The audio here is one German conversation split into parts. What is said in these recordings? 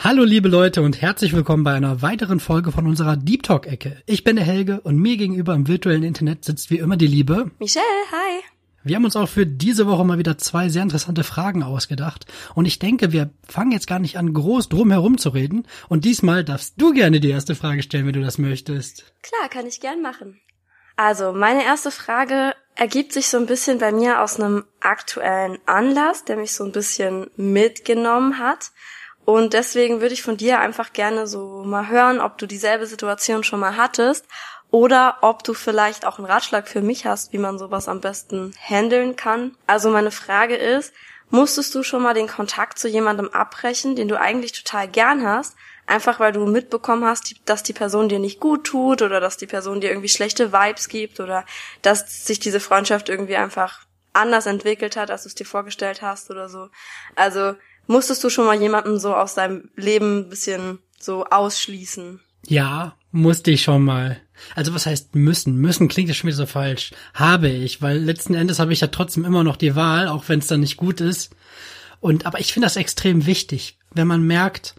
Hallo liebe Leute und herzlich willkommen bei einer weiteren Folge von unserer Deep Talk Ecke. Ich bin der Helge und mir gegenüber im virtuellen Internet sitzt wie immer die liebe Michelle, hi. Wir haben uns auch für diese Woche mal wieder zwei sehr interessante Fragen ausgedacht und ich denke, wir fangen jetzt gar nicht an groß drum herum zu reden und diesmal darfst du gerne die erste Frage stellen, wenn du das möchtest. Klar, kann ich gern machen. Also, meine erste Frage ergibt sich so ein bisschen bei mir aus einem aktuellen Anlass, der mich so ein bisschen mitgenommen hat. Und deswegen würde ich von dir einfach gerne so mal hören, ob du dieselbe Situation schon mal hattest oder ob du vielleicht auch einen Ratschlag für mich hast, wie man sowas am besten handeln kann. Also meine Frage ist, musstest du schon mal den Kontakt zu jemandem abbrechen, den du eigentlich total gern hast, einfach weil du mitbekommen hast, dass die Person dir nicht gut tut oder dass die Person dir irgendwie schlechte Vibes gibt oder dass sich diese Freundschaft irgendwie einfach anders entwickelt hat, als du es dir vorgestellt hast oder so. Also Musstest du schon mal jemanden so aus deinem Leben ein bisschen so ausschließen? Ja, musste ich schon mal. Also was heißt müssen? Müssen klingt ja schon wieder so falsch. Habe ich, weil letzten Endes habe ich ja trotzdem immer noch die Wahl, auch wenn es dann nicht gut ist. Und aber ich finde das extrem wichtig, wenn man merkt,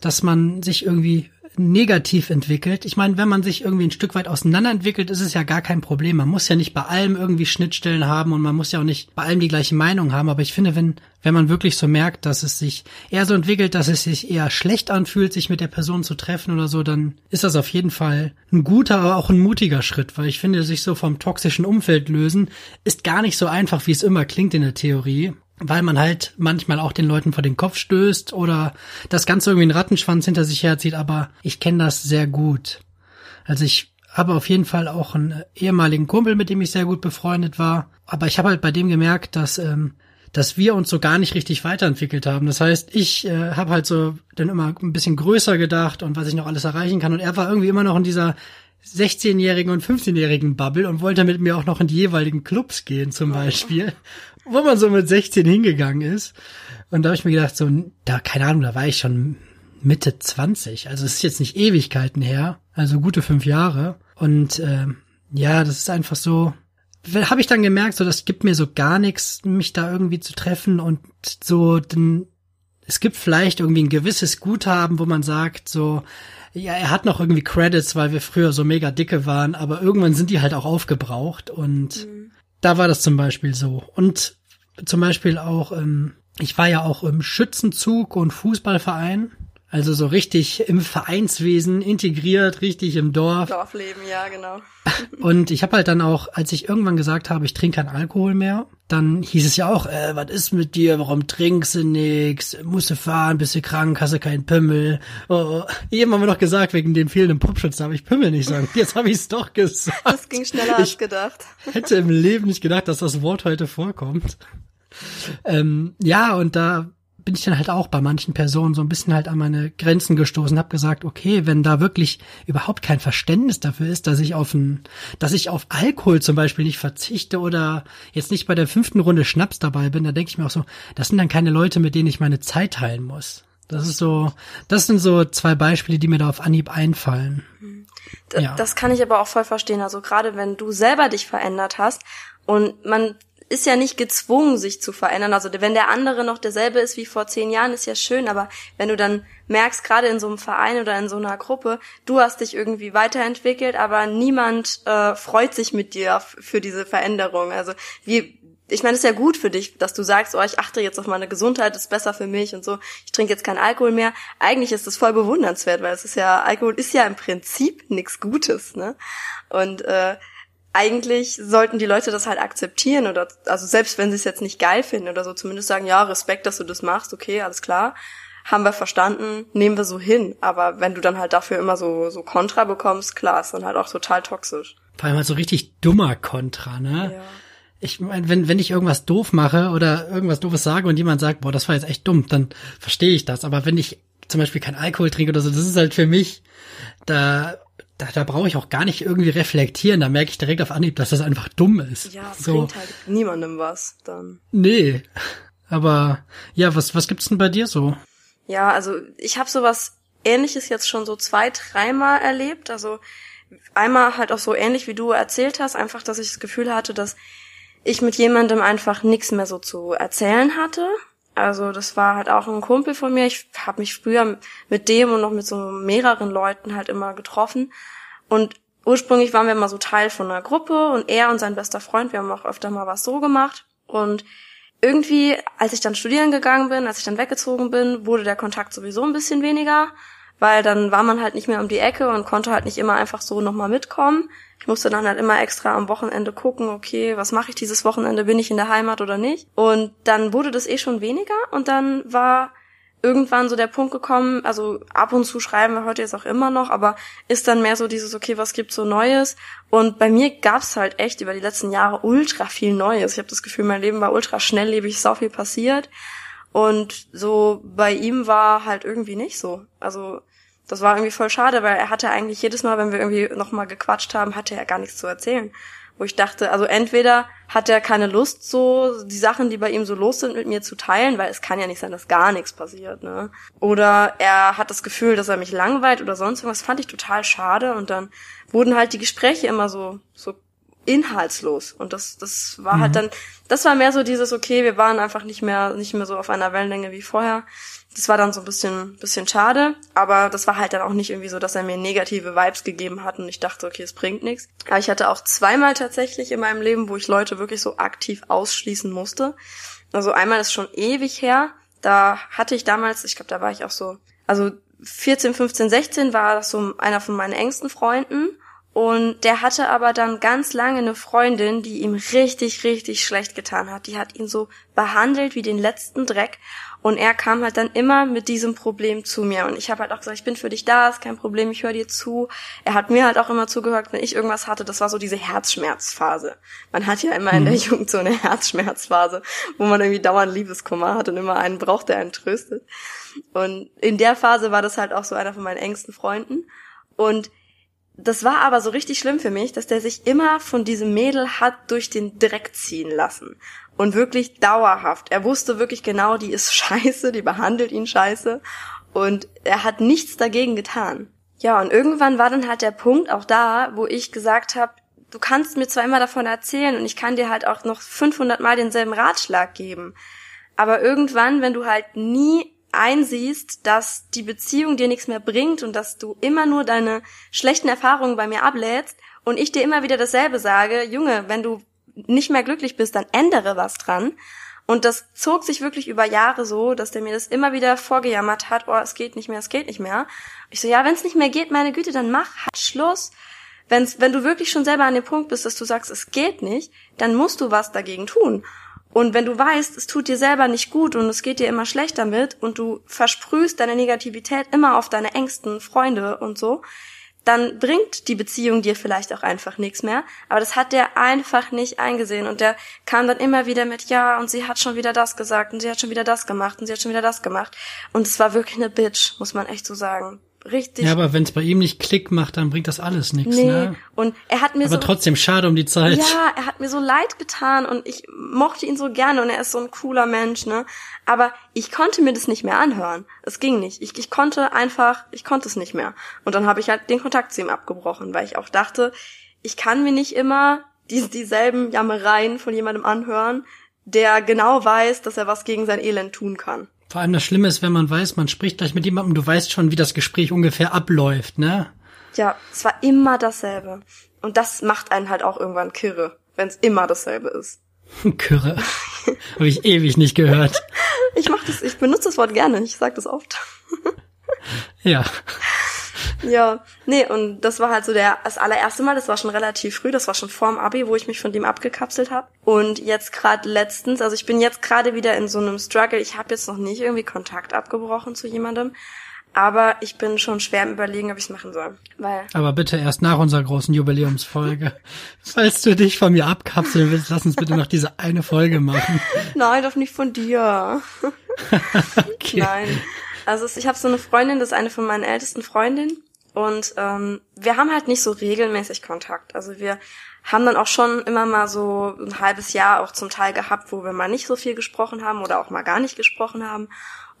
dass man sich irgendwie negativ entwickelt. Ich meine, wenn man sich irgendwie ein Stück weit auseinanderentwickelt, ist es ja gar kein Problem. Man muss ja nicht bei allem irgendwie Schnittstellen haben und man muss ja auch nicht bei allem die gleiche Meinung haben. Aber ich finde, wenn, wenn man wirklich so merkt, dass es sich eher so entwickelt, dass es sich eher schlecht anfühlt, sich mit der Person zu treffen oder so, dann ist das auf jeden Fall ein guter, aber auch ein mutiger Schritt, weil ich finde, sich so vom toxischen Umfeld lösen ist gar nicht so einfach, wie es immer klingt in der Theorie weil man halt manchmal auch den Leuten vor den Kopf stößt oder das Ganze irgendwie einen Rattenschwanz hinter sich herzieht, aber ich kenne das sehr gut. Also ich habe auf jeden Fall auch einen ehemaligen Kumpel, mit dem ich sehr gut befreundet war, aber ich habe halt bei dem gemerkt, dass ähm, dass wir uns so gar nicht richtig weiterentwickelt haben. Das heißt, ich äh, habe halt so dann immer ein bisschen größer gedacht und was ich noch alles erreichen kann und er war irgendwie immer noch in dieser 16-jährigen und 15-jährigen Bubble und wollte mit mir auch noch in die jeweiligen Clubs gehen zum Beispiel wo man so mit 16 hingegangen ist. Und da habe ich mir gedacht, so, da, keine Ahnung, da war ich schon Mitte 20. Also es ist jetzt nicht Ewigkeiten her, also gute fünf Jahre. Und äh, ja, das ist einfach so, habe ich dann gemerkt, so das gibt mir so gar nichts, mich da irgendwie zu treffen und so, denn es gibt vielleicht irgendwie ein gewisses Guthaben, wo man sagt, so, ja, er hat noch irgendwie Credits, weil wir früher so mega dicke waren, aber irgendwann sind die halt auch aufgebraucht und mhm. Da war das zum Beispiel so. Und zum Beispiel auch, ähm, ich war ja auch im Schützenzug und Fußballverein. Also so richtig im Vereinswesen integriert, richtig im Dorf. Dorfleben, ja, genau. Und ich habe halt dann auch, als ich irgendwann gesagt habe, ich trinke keinen Alkohol mehr, dann hieß es ja auch, äh, was ist mit dir, warum trinkst du nix, musst du fahren, bist du krank, hast du keinen Pimmel. Oh, eben haben wir noch gesagt, wegen dem fehlenden Popschutz darf ich Pimmel nicht sagen. Jetzt habe ich es doch gesagt. Das ging schneller als gedacht. hätte im Leben nicht gedacht, dass das Wort heute vorkommt. Ähm, ja, und da bin ich dann halt auch bei manchen Personen so ein bisschen halt an meine Grenzen gestoßen, habe gesagt, okay, wenn da wirklich überhaupt kein Verständnis dafür ist, dass ich auf ein, dass ich auf Alkohol zum Beispiel nicht verzichte oder jetzt nicht bei der fünften Runde Schnaps dabei bin, da denke ich mir auch so, das sind dann keine Leute, mit denen ich meine Zeit teilen muss. Das ist so, das sind so zwei Beispiele, die mir da auf Anhieb einfallen. D ja. Das kann ich aber auch voll verstehen. Also gerade wenn du selber dich verändert hast und man ist ja nicht gezwungen, sich zu verändern. Also wenn der andere noch derselbe ist wie vor zehn Jahren, ist ja schön, aber wenn du dann merkst, gerade in so einem Verein oder in so einer Gruppe, du hast dich irgendwie weiterentwickelt, aber niemand äh, freut sich mit dir für diese Veränderung. Also wie ich meine, es ist ja gut für dich, dass du sagst, oh, ich achte jetzt auf meine Gesundheit, ist besser für mich und so. Ich trinke jetzt keinen Alkohol mehr. Eigentlich ist das voll bewundernswert, weil es ist ja Alkohol ist ja im Prinzip nichts Gutes, ne? Und äh, eigentlich sollten die Leute das halt akzeptieren oder also selbst wenn sie es jetzt nicht geil finden oder so zumindest sagen, ja, Respekt, dass du das machst, okay, alles klar. Haben wir verstanden, nehmen wir so hin. Aber wenn du dann halt dafür immer so, so Kontra bekommst, klar, ist dann halt auch total toxisch. Vor allem halt so richtig dummer Kontra, ne? Ja. Ich meine, wenn, wenn ich irgendwas doof mache oder irgendwas doofes sage und jemand sagt, boah, das war jetzt echt dumm, dann verstehe ich das. Aber wenn ich zum Beispiel kein Alkohol trinke oder so, das ist halt für mich, da da, da brauche ich auch gar nicht irgendwie reflektieren. Da merke ich direkt auf Anhieb, dass das einfach dumm ist. Ja, so. bringt halt niemandem was dann. Nee. Aber ja, was, was gibt's denn bei dir so? Ja, also ich habe sowas ähnliches jetzt schon so zwei, dreimal erlebt. Also einmal halt auch so ähnlich wie du erzählt hast, einfach, dass ich das Gefühl hatte, dass ich mit jemandem einfach nichts mehr so zu erzählen hatte Also das war halt auch ein Kumpel von mir. Ich habe mich früher mit dem und noch mit so mehreren Leuten halt immer getroffen. Und ursprünglich waren wir immer so Teil von einer Gruppe und er und sein bester Freund, wir haben auch öfter mal was so gemacht. Und irgendwie, als ich dann studieren gegangen bin, als ich dann weggezogen bin, wurde der Kontakt sowieso ein bisschen weniger, weil dann war man halt nicht mehr um die Ecke und konnte halt nicht immer einfach so nochmal mitkommen. Ich musste dann halt immer extra am Wochenende gucken, okay, was mache ich dieses Wochenende, bin ich in der Heimat oder nicht? Und dann wurde das eh schon weniger und dann war irgendwann so der Punkt gekommen, also ab und zu schreiben wir heute jetzt auch immer noch, aber ist dann mehr so dieses, okay, was gibt's so Neues? Und bei mir gab's halt echt über die letzten Jahre ultra viel Neues. Ich habe das Gefühl, mein Leben war ultra schnelllebig, so viel passiert. Und so bei ihm war halt irgendwie nicht so. Also das war irgendwie voll schade, weil er hatte eigentlich jedes Mal, wenn wir irgendwie nochmal gequatscht haben, hatte er gar nichts zu erzählen. Wo ich dachte, also entweder hat er keine Lust, so die Sachen, die bei ihm so los sind, mit mir zu teilen, weil es kann ja nicht sein, dass gar nichts passiert, ne? Oder er hat das Gefühl, dass er mich langweilt oder sonst irgendwas. Fand ich total schade. Und dann wurden halt die Gespräche immer so, so inhaltslos. Und das, das war halt mhm. halt dann, das war mehr so dieses, okay, wir waren einfach nicht mehr, nicht mehr so auf einer Wellenlänge wie vorher. Das war dann so ein bisschen, bisschen schade, aber das war halt dann auch nicht irgendwie so, dass er mir negative Vibes gegeben hat und ich dachte, okay, es bringt nichts. Aber ich hatte auch zweimal tatsächlich in meinem Leben, wo ich Leute wirklich so aktiv ausschließen musste. Also einmal ist schon ewig her. Da hatte ich damals, ich glaube, da war ich auch so, also 14, 15, 16 war das so einer von meinen engsten Freunden und der hatte aber dann ganz lange eine Freundin, die ihm richtig, richtig schlecht getan hat. Die hat ihn so behandelt wie den letzten Dreck. Und er kam halt dann immer mit diesem Problem zu mir. Und ich habe halt auch gesagt, ich bin für dich da, ist kein Problem, ich höre dir zu. Er hat mir halt auch immer zugehört, wenn ich irgendwas hatte. Das war so diese Herzschmerzphase. Man hat ja immer in der mhm. Jugend so eine Herzschmerzphase, wo man irgendwie dauernd Liebeskummer hat und immer einen braucht, der einen tröstet. Und in der Phase war das halt auch so einer von meinen engsten Freunden. Und das war aber so richtig schlimm für mich, dass der sich immer von diesem Mädel hat durch den Dreck ziehen lassen. Und wirklich dauerhaft. Er wusste wirklich genau, die ist scheiße, die behandelt ihn scheiße. Und er hat nichts dagegen getan. Ja, und irgendwann war dann halt der Punkt auch da, wo ich gesagt habe, du kannst mir zwar immer davon erzählen und ich kann dir halt auch noch 500 Mal denselben Ratschlag geben. Aber irgendwann, wenn du halt nie einsiehst, dass die Beziehung dir nichts mehr bringt und dass du immer nur deine schlechten Erfahrungen bei mir ablädst und ich dir immer wieder dasselbe sage, Junge, wenn du nicht mehr glücklich bist, dann ändere was dran. Und das zog sich wirklich über Jahre so, dass der mir das immer wieder vorgejammert hat, oh, es geht nicht mehr, es geht nicht mehr. Ich so, ja, wenn es nicht mehr geht, meine Güte, dann mach halt Schluss. Wenn's, wenn du wirklich schon selber an dem Punkt bist, dass du sagst, es geht nicht, dann musst du was dagegen tun. Und wenn du weißt, es tut dir selber nicht gut und es geht dir immer schlecht damit und du versprühst deine Negativität immer auf deine engsten Freunde und so, dann bringt die Beziehung dir vielleicht auch einfach nichts mehr. Aber das hat der einfach nicht eingesehen und der kam dann immer wieder mit, ja, und sie hat schon wieder das gesagt und sie hat schon wieder das gemacht und sie hat schon wieder das gemacht. Und es war wirklich eine Bitch, muss man echt so sagen richtig. Ja, aber wenn es bei ihm nicht Klick macht, dann bringt das alles nichts. Nee. Ne? Und er hat mir aber so. trotzdem schade um die Zeit. Ja, er hat mir so leid getan und ich mochte ihn so gerne und er ist so ein cooler Mensch, ne? Aber ich konnte mir das nicht mehr anhören. Es ging nicht. Ich, ich konnte einfach, ich konnte es nicht mehr. Und dann habe ich halt den Kontakt zu ihm abgebrochen, weil ich auch dachte, ich kann mir nicht immer die, dieselben Jammereien von jemandem anhören, der genau weiß, dass er was gegen sein Elend tun kann. Vor allem das Schlimme ist, wenn man weiß, man spricht gleich mit jemandem, du weißt schon, wie das Gespräch ungefähr abläuft, ne? Ja, es war immer dasselbe. Und das macht einen halt auch irgendwann kirre, wenn es immer dasselbe ist. Kirre. Habe ich ewig nicht gehört. ich mach das, ich benutze das Wort gerne, ich sag das oft. ja. Ja, nee, und das war halt so der das allererste Mal, das war schon relativ früh, das war schon vorm Abi, wo ich mich von dem abgekapselt habe. Und jetzt gerade letztens, also ich bin jetzt gerade wieder in so einem Struggle, ich habe jetzt noch nicht irgendwie Kontakt abgebrochen zu jemandem, aber ich bin schon schwer im Überlegen, ob ich es machen soll. Weil aber bitte erst nach unserer großen Jubiläumsfolge. Falls du dich von mir abkapseln willst, lass uns bitte noch diese eine Folge machen. Nein, doch nicht von dir. okay. Nein. Also ich habe so eine Freundin, das ist eine von meinen ältesten Freundinnen. Und ähm, wir haben halt nicht so regelmäßig Kontakt. Also wir haben dann auch schon immer mal so ein halbes Jahr auch zum Teil gehabt, wo wir mal nicht so viel gesprochen haben oder auch mal gar nicht gesprochen haben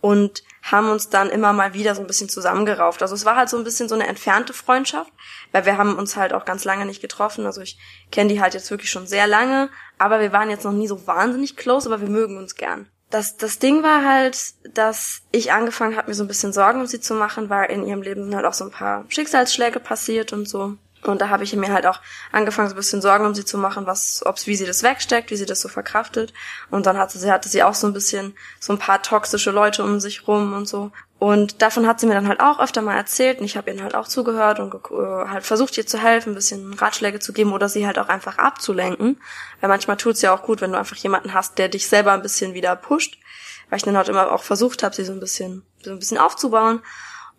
und haben uns dann immer mal wieder so ein bisschen zusammengerauft. Also es war halt so ein bisschen so eine entfernte Freundschaft, weil wir haben uns halt auch ganz lange nicht getroffen. Also ich kenne die halt jetzt wirklich schon sehr lange, aber wir waren jetzt noch nie so wahnsinnig close, aber wir mögen uns gern. Das, das Ding war halt, dass ich angefangen habe, mir so ein bisschen Sorgen um sie zu machen, weil in ihrem Leben sind halt auch so ein paar Schicksalsschläge passiert und so. Und da habe ich mir halt auch angefangen, so ein bisschen Sorgen um sie zu machen, was, ob's, wie sie das wegsteckt, wie sie das so verkraftet. Und dann hatte sie, hatte sie auch so ein bisschen so ein paar toxische Leute um sich rum und so. Und davon hat sie mir dann halt auch öfter mal erzählt und ich habe ihr halt auch zugehört und äh, halt versucht ihr zu helfen, ein bisschen Ratschläge zu geben oder sie halt auch einfach abzulenken. Weil manchmal tut's ja auch gut, wenn du einfach jemanden hast, der dich selber ein bisschen wieder pusht. Weil ich dann halt immer auch versucht habe, sie so ein bisschen, so ein bisschen aufzubauen.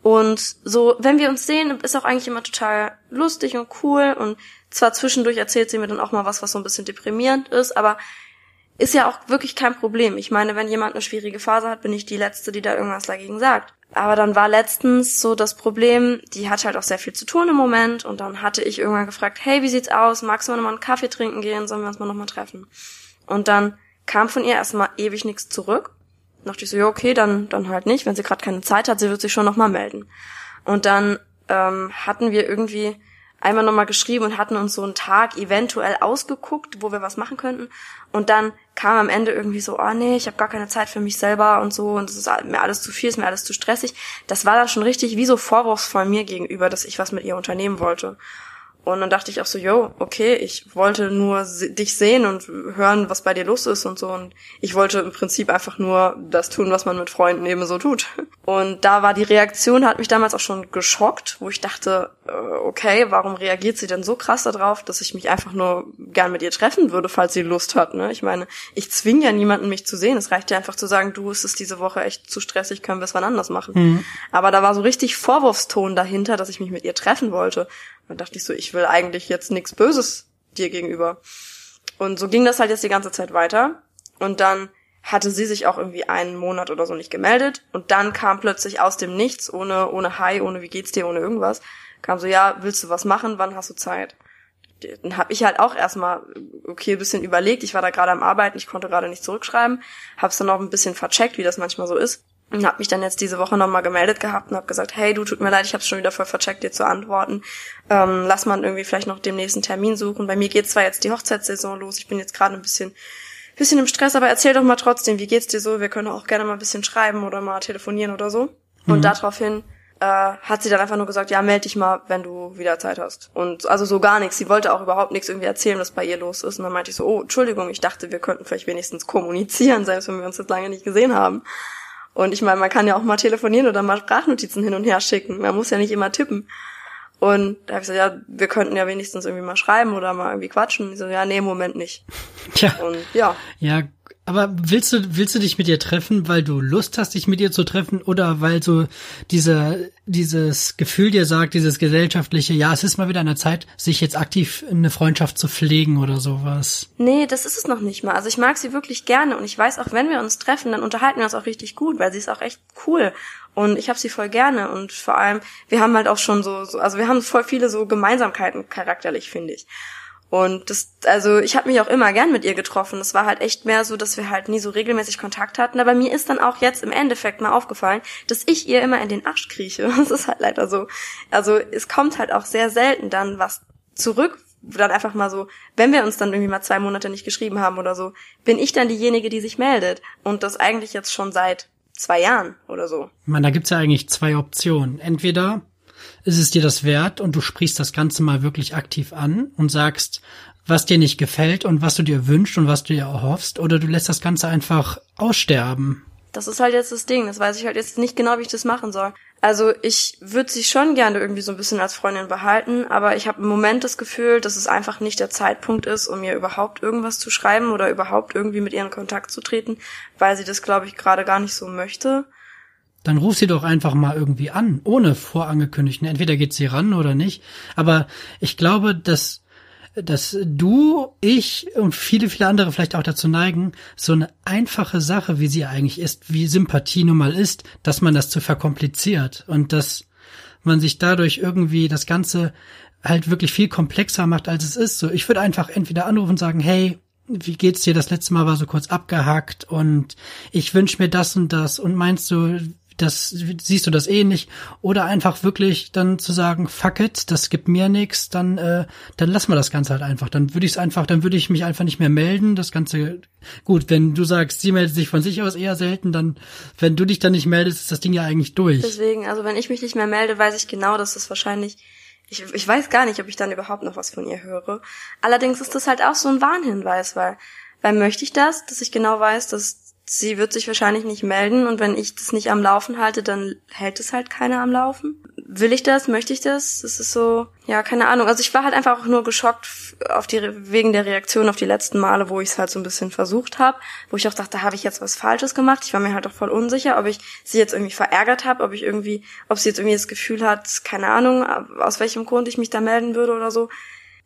Und so, wenn wir uns sehen, ist auch eigentlich immer total lustig und cool. Und zwar zwischendurch erzählt sie mir dann auch mal was, was so ein bisschen deprimierend ist, aber ist ja auch wirklich kein Problem. Ich meine, wenn jemand eine schwierige Phase hat, bin ich die Letzte, die da irgendwas dagegen sagt. Aber dann war letztens so das Problem, die hat halt auch sehr viel zu tun im Moment und dann hatte ich irgendwann gefragt, hey, wie sieht's aus? Magst du mal nochmal einen Kaffee trinken gehen? Sollen wir uns mal nochmal treffen? Und dann kam von ihr erstmal ewig nichts zurück dachte ich so, ja, okay, dann, dann halt nicht. Wenn sie gerade keine Zeit hat, sie wird sich schon nochmal melden. Und dann ähm, hatten wir irgendwie einmal nochmal geschrieben und hatten uns so einen Tag eventuell ausgeguckt, wo wir was machen könnten. Und dann kam am Ende irgendwie so, oh nee, ich habe gar keine Zeit für mich selber und so und es ist mir alles zu viel, ist mir alles zu stressig. Das war dann schon richtig wie so vorwurfsvoll mir gegenüber, dass ich was mit ihr unternehmen wollte. Und dann dachte ich auch so, yo, okay, ich wollte nur dich sehen und hören, was bei dir los ist und so. Und ich wollte im Prinzip einfach nur das tun, was man mit Freunden eben so tut. Und da war die Reaktion, hat mich damals auch schon geschockt, wo ich dachte, okay, warum reagiert sie denn so krass darauf, dass ich mich einfach nur gern mit ihr treffen würde, falls sie Lust hat. Ne? Ich meine, ich zwinge ja niemanden, mich zu sehen. Es reicht ja einfach zu sagen, du, es ist diese Woche echt zu stressig, können wir es wann anders machen. Mhm. Aber da war so richtig Vorwurfston dahinter, dass ich mich mit ihr treffen wollte. Dann dachte ich so, ich will eigentlich jetzt nichts Böses dir gegenüber. Und so ging das halt jetzt die ganze Zeit weiter. Und dann hatte sie sich auch irgendwie einen Monat oder so nicht gemeldet. Und dann kam plötzlich aus dem Nichts, ohne, ohne Hi, ohne wie geht's dir, ohne irgendwas, kam so, ja, willst du was machen? Wann hast du Zeit? Dann habe ich halt auch erstmal, okay, ein bisschen überlegt. Ich war da gerade am Arbeiten, ich konnte gerade nicht zurückschreiben. Hab's dann auch ein bisschen vercheckt, wie das manchmal so ist und habe mich dann jetzt diese Woche nochmal gemeldet gehabt und habe gesagt, hey, du tut mir leid, ich habe schon wieder voll vercheckt, dir zu antworten. Ähm, lass mal irgendwie vielleicht noch dem nächsten Termin suchen. Bei mir geht zwar jetzt die Hochzeitssaison los, ich bin jetzt gerade ein bisschen bisschen im Stress, aber erzähl doch mal trotzdem, wie geht's dir so? Wir können auch gerne mal ein bisschen schreiben oder mal telefonieren oder so. Mhm. Und daraufhin äh, hat sie dann einfach nur gesagt, ja, melde dich mal, wenn du wieder Zeit hast. Und also so gar nichts. Sie wollte auch überhaupt nichts irgendwie erzählen, was bei ihr los ist. Und dann meinte ich so, oh, Entschuldigung, ich dachte, wir könnten vielleicht wenigstens kommunizieren, selbst wenn wir uns jetzt lange nicht gesehen haben. Und ich meine, man kann ja auch mal telefonieren oder mal Sprachnotizen hin und her schicken. Man muss ja nicht immer tippen. Und da habe ich gesagt, ja, wir könnten ja wenigstens irgendwie mal schreiben oder mal irgendwie quatschen. Und so, ja, nee, im Moment nicht. Ja. Und ja. Ja, aber willst du, willst du dich mit ihr treffen, weil du Lust hast, dich mit ihr zu treffen, oder weil so diese, dieses Gefühl dir sagt, dieses gesellschaftliche, ja, es ist mal wieder an der Zeit, sich jetzt aktiv eine Freundschaft zu pflegen oder sowas? Nee, das ist es noch nicht mal. Also ich mag sie wirklich gerne und ich weiß auch, wenn wir uns treffen, dann unterhalten wir uns auch richtig gut, weil sie ist auch echt cool. Und ich habe sie voll gerne und vor allem, wir haben halt auch schon so also wir haben voll viele so Gemeinsamkeiten charakterlich, finde ich. Und das, also ich habe mich auch immer gern mit ihr getroffen. Es war halt echt mehr so, dass wir halt nie so regelmäßig Kontakt hatten. Aber mir ist dann auch jetzt im Endeffekt mal aufgefallen, dass ich ihr immer in den Arsch krieche. Das ist halt leider so. Also es kommt halt auch sehr selten dann was zurück, dann einfach mal so, wenn wir uns dann irgendwie mal zwei Monate nicht geschrieben haben oder so, bin ich dann diejenige, die sich meldet. Und das eigentlich jetzt schon seit zwei Jahren oder so. Meine, da gibt's ja eigentlich zwei Optionen. Entweder ist es dir das wert und du sprichst das Ganze mal wirklich aktiv an und sagst, was dir nicht gefällt und was du dir wünschst und was du dir erhoffst, oder du lässt das Ganze einfach aussterben. Das ist halt jetzt das Ding. Das weiß ich halt jetzt nicht genau, wie ich das machen soll. Also ich würde sie schon gerne irgendwie so ein bisschen als Freundin behalten, aber ich habe im Moment das Gefühl, dass es einfach nicht der Zeitpunkt ist, um mir überhaupt irgendwas zu schreiben oder überhaupt irgendwie mit ihr in Kontakt zu treten, weil sie das, glaube ich, gerade gar nicht so möchte dann ruf sie doch einfach mal irgendwie an, ohne vorangekündigten. Entweder geht sie ran oder nicht. Aber ich glaube, dass, dass du, ich und viele, viele andere vielleicht auch dazu neigen, so eine einfache Sache, wie sie eigentlich ist, wie Sympathie nun mal ist, dass man das zu verkompliziert und dass man sich dadurch irgendwie das Ganze halt wirklich viel komplexer macht, als es ist. So, ich würde einfach entweder anrufen und sagen, hey, wie geht's dir? Das letzte Mal war so kurz abgehackt und ich wünsche mir das und das und meinst du, das siehst du das eh nicht. Oder einfach wirklich dann zu sagen fuck it das gibt mir nichts dann äh, dann lassen wir das ganze halt einfach. Dann würde ich es einfach dann würde ich mich einfach nicht mehr melden. Das ganze gut wenn du sagst sie meldet sich von sich aus eher selten dann wenn du dich dann nicht meldest ist das Ding ja eigentlich durch. Deswegen also wenn ich mich nicht mehr melde weiß ich genau dass es wahrscheinlich ich, ich weiß gar nicht ob ich dann überhaupt noch was von ihr höre. Allerdings ist das halt auch so ein Warnhinweis weil weil möchte ich das dass ich genau weiß dass sie wird sich wahrscheinlich nicht melden und wenn ich das nicht am Laufen halte, dann hält es halt keiner am Laufen. Will ich das? Möchte ich das? Das ist so, ja, keine Ahnung. Also ich war halt einfach auch nur geschockt auf die wegen der Reaktion auf die letzten Male, wo ich es halt so ein bisschen versucht habe, wo ich auch dachte, habe ich jetzt was Falsches gemacht? Ich war mir halt auch voll unsicher, ob ich sie jetzt irgendwie verärgert habe, ob ich irgendwie, ob sie jetzt irgendwie das Gefühl hat, keine Ahnung, aus welchem Grund ich mich da melden würde oder so.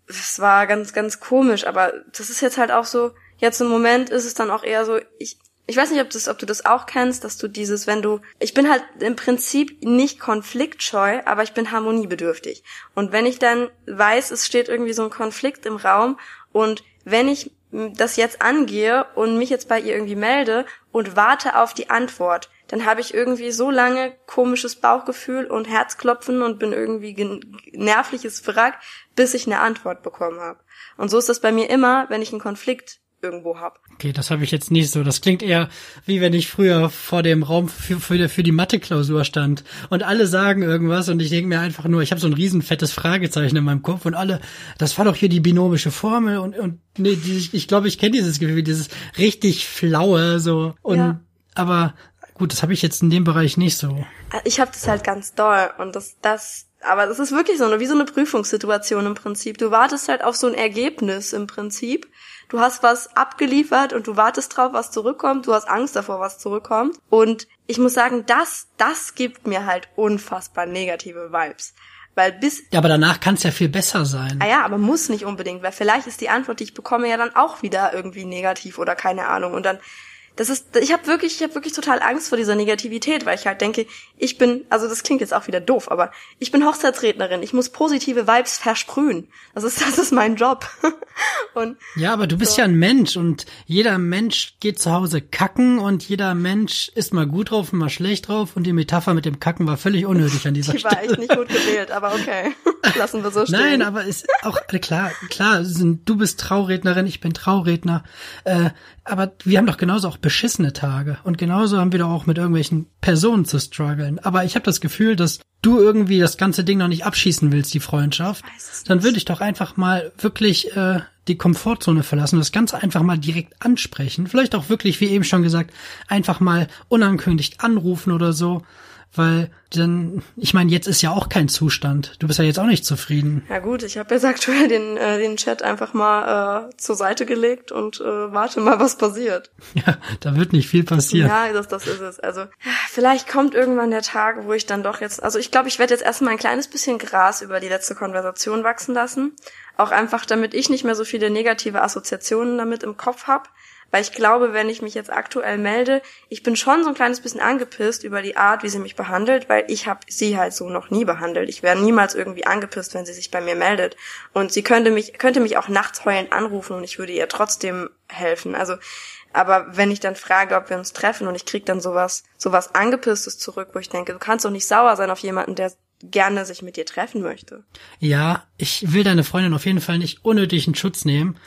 Das war ganz, ganz komisch, aber das ist jetzt halt auch so, jetzt im Moment ist es dann auch eher so, ich, ich weiß nicht, ob, das, ob du das auch kennst, dass du dieses, wenn du, ich bin halt im Prinzip nicht konfliktscheu, aber ich bin harmoniebedürftig. Und wenn ich dann weiß, es steht irgendwie so ein Konflikt im Raum und wenn ich das jetzt angehe und mich jetzt bei ihr irgendwie melde und warte auf die Antwort, dann habe ich irgendwie so lange komisches Bauchgefühl und Herzklopfen und bin irgendwie nervliches Wrack, bis ich eine Antwort bekommen habe. Und so ist das bei mir immer, wenn ich einen Konflikt irgendwo hab. Okay, das habe ich jetzt nicht so. Das klingt eher wie wenn ich früher vor dem Raum für, für, für die Mathe-Klausur stand und alle sagen irgendwas und ich denke mir einfach nur, ich habe so ein riesen fettes Fragezeichen in meinem Kopf und alle, das war doch hier die binomische Formel und, und nee, die, ich glaube, ich kenne dieses Gefühl, dieses richtig flaue so und ja. aber gut, das habe ich jetzt in dem Bereich nicht so. Ich habe das halt ganz doll und das das aber das ist wirklich so eine wie so eine Prüfungssituation im Prinzip. Du wartest halt auf so ein Ergebnis im Prinzip du hast was abgeliefert und du wartest drauf, was zurückkommt, du hast Angst davor, was zurückkommt. Und ich muss sagen, das, das gibt mir halt unfassbar negative Vibes. Weil bis. Ja, aber danach kann es ja viel besser sein. Ah ja, aber muss nicht unbedingt, weil vielleicht ist die Antwort, die ich bekomme, ja dann auch wieder irgendwie negativ oder keine Ahnung. Und dann das ist, ich habe wirklich, ich habe wirklich total Angst vor dieser Negativität, weil ich halt denke, ich bin, also das klingt jetzt auch wieder doof, aber ich bin Hochzeitsrednerin, ich muss positive Vibes versprühen. Das ist, das ist mein Job. und ja, aber du bist so. ja ein Mensch und jeder Mensch geht zu Hause kacken und jeder Mensch ist mal gut drauf und mal schlecht drauf und die Metapher mit dem Kacken war völlig unnötig an dieser die Stelle. Die war echt nicht gut gewählt, aber okay, lassen wir so stehen. Nein, aber ist auch klar, klar, du bist Traurednerin, ich bin Trauredner, äh, aber wir haben doch genauso auch beschissene Tage. Und genauso haben wir doch auch mit irgendwelchen Personen zu strugglen. Aber ich habe das Gefühl, dass du irgendwie das ganze Ding noch nicht abschießen willst, die Freundschaft. Dann würde ich doch einfach mal wirklich äh, die Komfortzone verlassen und das Ganze einfach mal direkt ansprechen. Vielleicht auch wirklich, wie eben schon gesagt, einfach mal unangekündigt anrufen oder so weil dann, ich meine, jetzt ist ja auch kein Zustand. Du bist ja jetzt auch nicht zufrieden. Ja gut, ich habe jetzt aktuell den, äh, den Chat einfach mal äh, zur Seite gelegt und äh, warte mal, was passiert. Ja, da wird nicht viel passieren. Ja, das, das ist es. Also vielleicht kommt irgendwann der Tag, wo ich dann doch jetzt, also ich glaube, ich werde jetzt erstmal ein kleines bisschen Gras über die letzte Konversation wachsen lassen. Auch einfach, damit ich nicht mehr so viele negative Assoziationen damit im Kopf habe. Weil ich glaube, wenn ich mich jetzt aktuell melde, ich bin schon so ein kleines bisschen angepisst über die Art, wie sie mich behandelt, weil ich habe sie halt so noch nie behandelt. Ich wäre niemals irgendwie angepisst, wenn sie sich bei mir meldet. Und sie könnte mich, könnte mich auch nachts heulend anrufen und ich würde ihr trotzdem helfen. Also, aber wenn ich dann frage, ob wir uns treffen und ich krieg dann sowas, sowas angepisstes zurück, wo ich denke, du kannst doch nicht sauer sein auf jemanden, der gerne sich mit dir treffen möchte. Ja, ich will deine Freundin auf jeden Fall nicht unnötig in Schutz nehmen.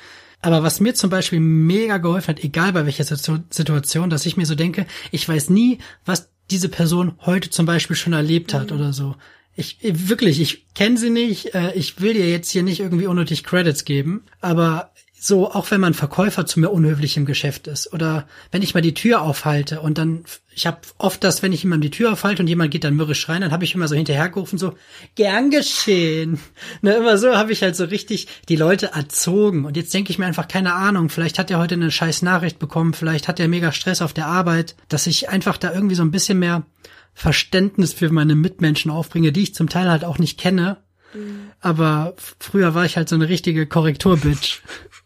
Aber was mir zum Beispiel mega geholfen hat, egal bei welcher Situation, dass ich mir so denke, ich weiß nie, was diese Person heute zum Beispiel schon erlebt hat mhm. oder so. Ich wirklich, ich kenne sie nicht. Äh, ich will dir jetzt hier nicht irgendwie unnötig Credits geben, aber so, auch wenn man Verkäufer zu mir unhöflich im Geschäft ist oder wenn ich mal die Tür aufhalte und dann, ich habe oft das, wenn ich jemand die Tür aufhalte und jemand geht dann mürrisch rein, dann habe ich immer so hinterhergerufen, so, gern geschehen. Ne, immer so habe ich halt so richtig die Leute erzogen und jetzt denke ich mir einfach, keine Ahnung, vielleicht hat er heute eine scheiß Nachricht bekommen, vielleicht hat er mega Stress auf der Arbeit, dass ich einfach da irgendwie so ein bisschen mehr Verständnis für meine Mitmenschen aufbringe, die ich zum Teil halt auch nicht kenne. Mhm. Aber früher war ich halt so eine richtige Korrekturbitch.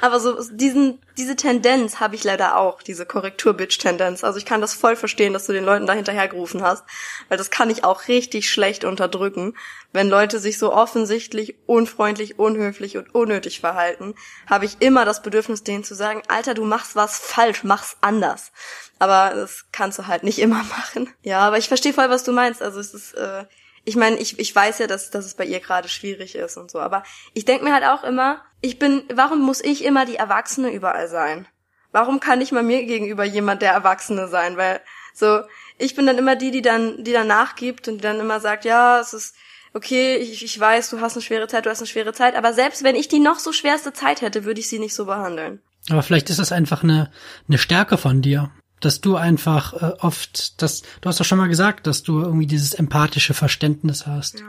Aber so diesen, diese Tendenz habe ich leider auch, diese Korrektur-Bitch-Tendenz. Also ich kann das voll verstehen, dass du den Leuten da hinterhergerufen hast, weil das kann ich auch richtig schlecht unterdrücken. Wenn Leute sich so offensichtlich unfreundlich, unhöflich und unnötig verhalten, habe ich immer das Bedürfnis, denen zu sagen, Alter, du machst was falsch, mach's anders. Aber das kannst du halt nicht immer machen. Ja, aber ich verstehe voll, was du meinst. Also es ist, äh, ich meine, ich, ich weiß ja, dass, dass es bei ihr gerade schwierig ist und so, aber ich denke mir halt auch immer, ich bin, warum muss ich immer die Erwachsene überall sein? Warum kann ich mal mir gegenüber jemand der Erwachsene sein? Weil so, ich bin dann immer die, die dann, die dann nachgibt und die dann immer sagt, ja, es ist okay, ich, ich weiß, du hast eine schwere Zeit, du hast eine schwere Zeit, aber selbst wenn ich die noch so schwerste Zeit hätte, würde ich sie nicht so behandeln. Aber vielleicht ist das einfach eine, eine Stärke von dir dass du einfach äh, oft, das, du hast doch schon mal gesagt, dass du irgendwie dieses empathische Verständnis hast. Ja.